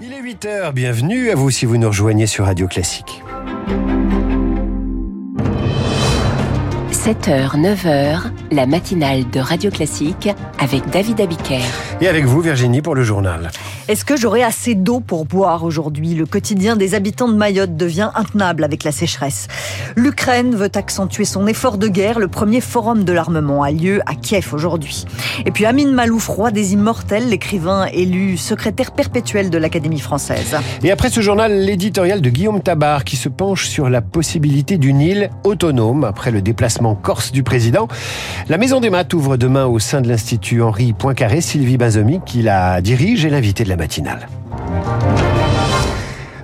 Il est 8h, bienvenue à vous si vous nous rejoignez sur Radio Classique. 7h, 9h, la matinale de Radio Classique avec David Abiker. Et avec vous, Virginie, pour le journal. Est-ce que j'aurai assez d'eau pour boire aujourd'hui? Le quotidien des habitants de Mayotte devient intenable avec la sécheresse. L'Ukraine veut accentuer son effort de guerre. Le premier forum de l'armement a lieu à Kiev aujourd'hui. Et puis Amine Malouf, roi des immortels, l'écrivain élu secrétaire perpétuel de l'Académie française. Et après ce journal, l'éditorial de Guillaume Tabar qui se penche sur la possibilité d'une île autonome après le déplacement corse du président. La Maison des Maths ouvre demain au sein de l'Institut Henri Poincaré. Sylvie Bazomi qui la dirige et l'invité de la matinale.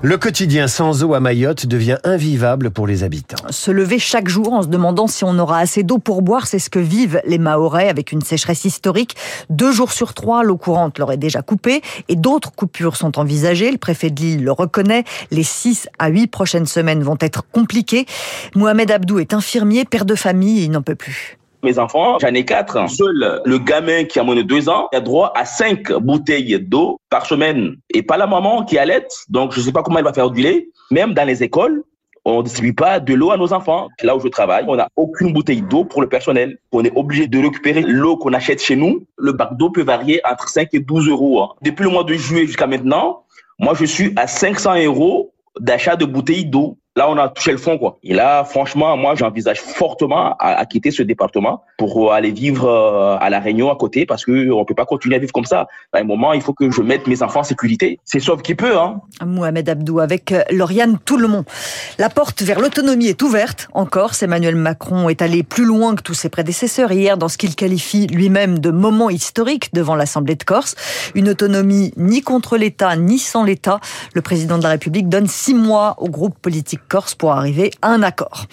Le quotidien sans eau à Mayotte devient invivable pour les habitants. Se lever chaque jour en se demandant si on aura assez d'eau pour boire, c'est ce que vivent les Mahorais avec une sécheresse historique. Deux jours sur trois, l'eau courante leur est déjà coupée et d'autres coupures sont envisagées. Le préfet de l'île le reconnaît. Les six à huit prochaines semaines vont être compliquées. Mohamed Abdou est infirmier, père de famille et il n'en peut plus. Mes enfants, j'en ai quatre. Seul le gamin qui a moins de deux ans a droit à cinq bouteilles d'eau par semaine. Et pas la maman qui allait. Donc, je sais pas comment elle va faire du lait. Même dans les écoles, on ne distribue pas de l'eau à nos enfants. Là où je travaille, on n'a aucune bouteille d'eau pour le personnel. On est obligé de récupérer l'eau qu'on achète chez nous. Le bac d'eau peut varier entre 5 et 12 euros. Depuis le mois de juillet jusqu'à maintenant, moi, je suis à 500 euros d'achat de bouteilles d'eau là, on a touché le fond, quoi. Et là, franchement, moi, j'envisage fortement à, quitter ce département pour aller vivre euh, à La Réunion à côté parce que on peut pas continuer à vivre comme ça. À un moment, il faut que je mette mes enfants en sécurité. C'est sauf qui peut, hein. Mohamed Abdou avec euh, Lauriane Tout-le-Monde. La porte vers l'autonomie est ouverte. En Corse, Emmanuel Macron est allé plus loin que tous ses prédécesseurs hier dans ce qu'il qualifie lui-même de moment historique devant l'Assemblée de Corse. Une autonomie ni contre l'État, ni sans l'État. Le président de la République donne six mois au groupe politique Corse pour arriver à un accord.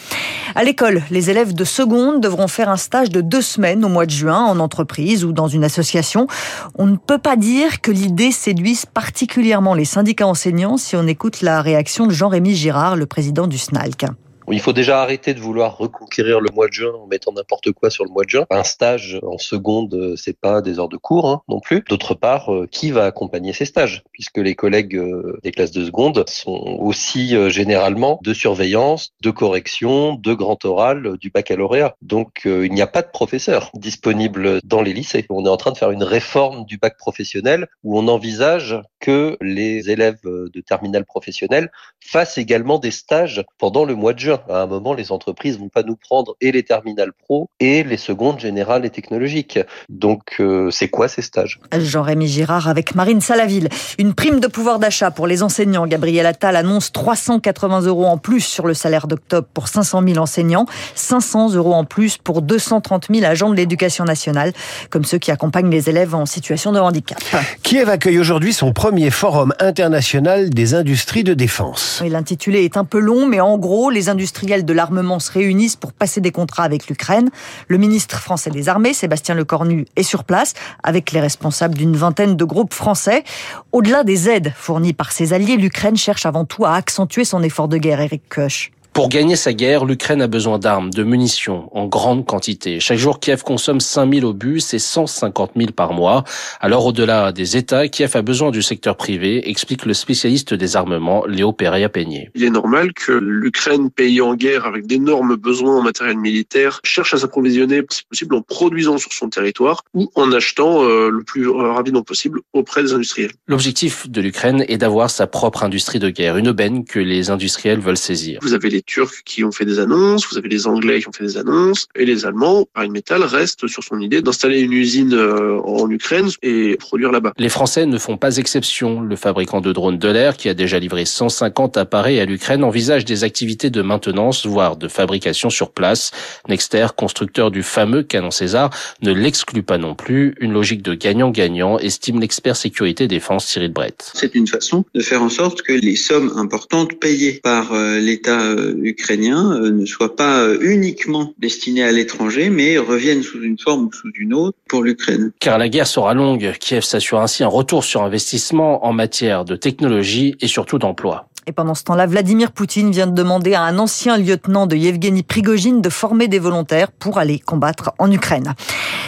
À l'école, les élèves de seconde devront faire un stage de deux semaines au mois de juin en entreprise ou dans une association. On ne peut pas dire que l'idée séduise particulièrement les syndicats enseignants si on écoute la réaction de Jean-Rémy Girard, le président du SNALC. Il faut déjà arrêter de vouloir reconquérir le mois de juin en mettant n'importe quoi sur le mois de juin. Un stage en seconde, euh, c'est pas des heures de cours hein, non plus. D'autre part, euh, qui va accompagner ces stages? Puisque les collègues euh, des classes de seconde sont aussi généralement de surveillance, de correction, de grand oral, du baccalauréat. Donc il n'y a pas de professeur disponible dans les lycées. On est en train de faire une réforme du bac professionnel où on envisage que les élèves de terminale professionnelle fassent également des stages pendant le mois de juin à un moment, les entreprises vont pas nous prendre et les terminales pro et les secondes générales et technologiques. Donc, euh, c'est quoi ces stages? Jean-Rémy Girard avec Marine Salaville. Une prime de pouvoir d'achat pour les enseignants. Gabriel Attal annonce 380 euros en plus sur le salaire d'octobre pour 500 000 enseignants, 500 euros en plus pour 230 000 agents de l'éducation nationale, comme ceux qui accompagnent les élèves en situation de handicap. Kiev accueille aujourd'hui son premier forum international des industries de défense. L'intitulé est un peu long, mais en gros, les industries industriels de l'armement se réunissent pour passer des contrats avec l'Ukraine. Le ministre français des Armées, Sébastien Lecornu, est sur place avec les responsables d'une vingtaine de groupes français. Au-delà des aides fournies par ses alliés, l'Ukraine cherche avant tout à accentuer son effort de guerre, Eric Koch. Pour gagner sa guerre, l'Ukraine a besoin d'armes, de munitions, en grande quantité. Chaque jour, Kiev consomme 5000 obus et 150 000 par mois. Alors, au-delà des États, Kiev a besoin du secteur privé, explique le spécialiste des armements, Léo Pereya-Peigné. Il est normal que l'Ukraine, pays en guerre avec d'énormes besoins en matériel militaire, cherche à s'approvisionner, si possible, en produisant sur son territoire ou en achetant euh, le plus rapidement possible auprès des industriels. L'objectif de l'Ukraine est d'avoir sa propre industrie de guerre, une aubaine que les industriels veulent saisir. Vous avez les Turcs qui ont fait des annonces, vous avez les Anglais qui ont fait des annonces, et les Allemands, Metal reste sur son idée d'installer une usine euh, en Ukraine et produire là-bas. Les Français ne font pas exception. Le fabricant de drones de l'air, qui a déjà livré 150 appareils à l'Ukraine, envisage des activités de maintenance, voire de fabrication sur place. Nexter, constructeur du fameux canon César, ne l'exclut pas non plus. Une logique de gagnant-gagnant, estime l'expert sécurité défense Cyril Brett. C'est une façon de faire en sorte que les sommes importantes payées par euh, l'État euh, ukrainiens euh, ne soient pas euh, uniquement destinés à l'étranger, mais reviennent sous une forme ou sous une autre pour l'Ukraine. Car la guerre sera longue. Kiev s'assure ainsi un retour sur investissement en matière de technologie et surtout d'emploi. Et pendant ce temps-là, Vladimir Poutine vient de demander à un ancien lieutenant de Yevgeny Prigogine de former des volontaires pour aller combattre en Ukraine.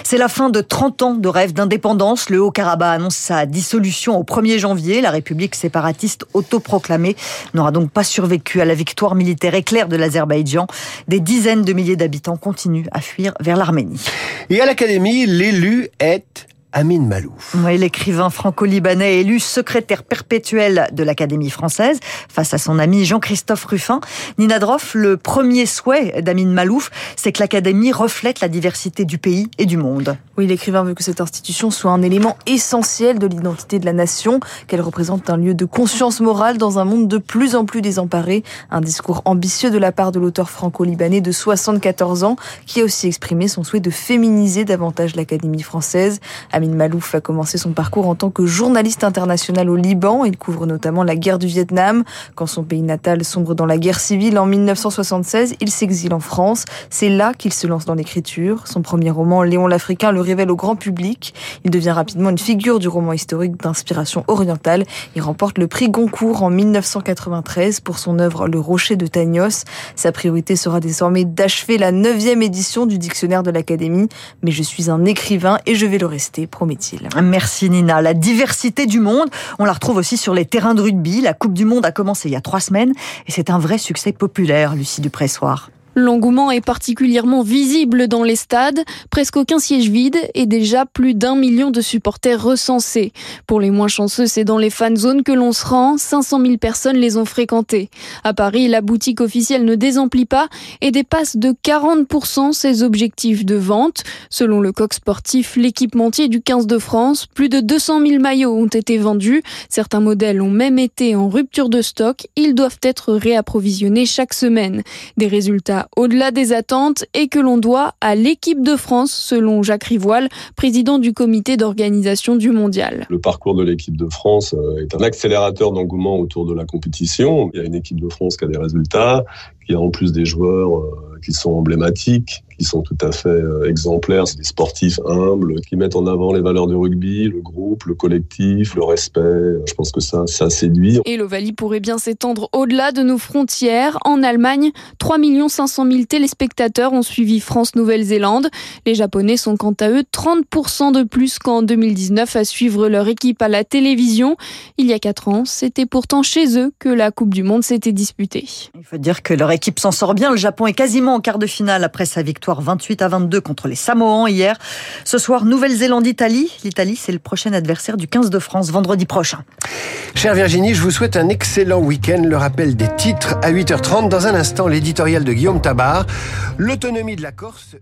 C'est la fin de 30 ans de rêve d'indépendance. Le Haut-Karabakh annonce sa dissolution au 1er janvier. La République séparatiste autoproclamée n'aura donc pas survécu à la victoire militaire éclair de l'Azerbaïdjan. Des dizaines de milliers d'habitants continuent à fuir vers l'Arménie. Et à l'Académie, l'élu est Amin Malouf. Oui, l'écrivain franco-libanais élu secrétaire perpétuel de l'Académie française face à son ami Jean-Christophe Ruffin. Nina Droff, le premier souhait d'Amin Malouf, c'est que l'Académie reflète la diversité du pays et du monde. Oui, l'écrivain veut que cette institution soit un élément essentiel de l'identité de la nation, qu'elle représente un lieu de conscience morale dans un monde de plus en plus désemparé. Un discours ambitieux de la part de l'auteur franco-libanais de 74 ans, qui a aussi exprimé son souhait de féminiser davantage l'Académie française. Amin Malouf a commencé son parcours en tant que journaliste international au Liban. Il couvre notamment la guerre du Vietnam. Quand son pays natal sombre dans la guerre civile en 1976, il s'exile en France. C'est là qu'il se lance dans l'écriture. Son premier roman, Léon l'Africain, le révèle au grand public. Il devient rapidement une figure du roman historique d'inspiration orientale. Il remporte le prix Goncourt en 1993 pour son œuvre Le Rocher de Tagnos. Sa priorité sera désormais d'achever la neuvième édition du dictionnaire de l'Académie. Mais je suis un écrivain et je vais le rester, Merci Nina. La diversité du monde, on la retrouve aussi sur les terrains de rugby. La Coupe du Monde a commencé il y a trois semaines et c'est un vrai succès populaire, Lucie Dupressoir. L'engouement est particulièrement visible dans les stades, presque aucun siège vide et déjà plus d'un million de supporters recensés. Pour les moins chanceux, c'est dans les fan zones que l'on se rend, 500 000 personnes les ont fréquentées. À Paris, la boutique officielle ne désemplit pas et dépasse de 40% ses objectifs de vente. Selon le coq sportif, l'équipementier du 15 de France, plus de 200 000 maillots ont été vendus. Certains modèles ont même été en rupture de stock. Ils doivent être réapprovisionnés chaque semaine. Des résultats au-delà des attentes et que l'on doit à l'équipe de France, selon Jacques Rivoile, président du comité d'organisation du mondial. Le parcours de l'équipe de France euh, est un accélérateur d'engouement autour de la compétition. Il y a une équipe de France qui a des résultats, qui a en plus des joueurs euh, qui sont emblématiques, qui sont tout à fait euh, exemplaires. C'est des sportifs humbles qui mettent en avant les valeurs du rugby, le groupe, le collectif, le respect. Je pense que ça, ça séduit. Et l'Ovalie pourrait bien s'étendre au-delà de nos frontières. En Allemagne, 3 500 000 téléspectateurs ont suivi France-Nouvelle-Zélande. Les Japonais sont quant à eux 30% de plus qu'en 2019 à suivre leur équipe à la télévision. Il y a 4 ans, c'était pourtant chez eux que la Coupe du Monde s'était disputée. Il faut dire que leur équipe s'en sort bien. Le Japon est quasiment en quart de finale après sa victoire 28 à 22 contre les Samoans hier. Ce soir, Nouvelle-Zélande-Italie. L'Italie, c'est le prochain adversaire du 15 de France vendredi prochain. Chère Virginie, je vous souhaite un excellent week-end. Le rappel des titres à 8h30. Dans un instant, l'éditorial de Guillaume Tabar. L'autonomie de la Corse.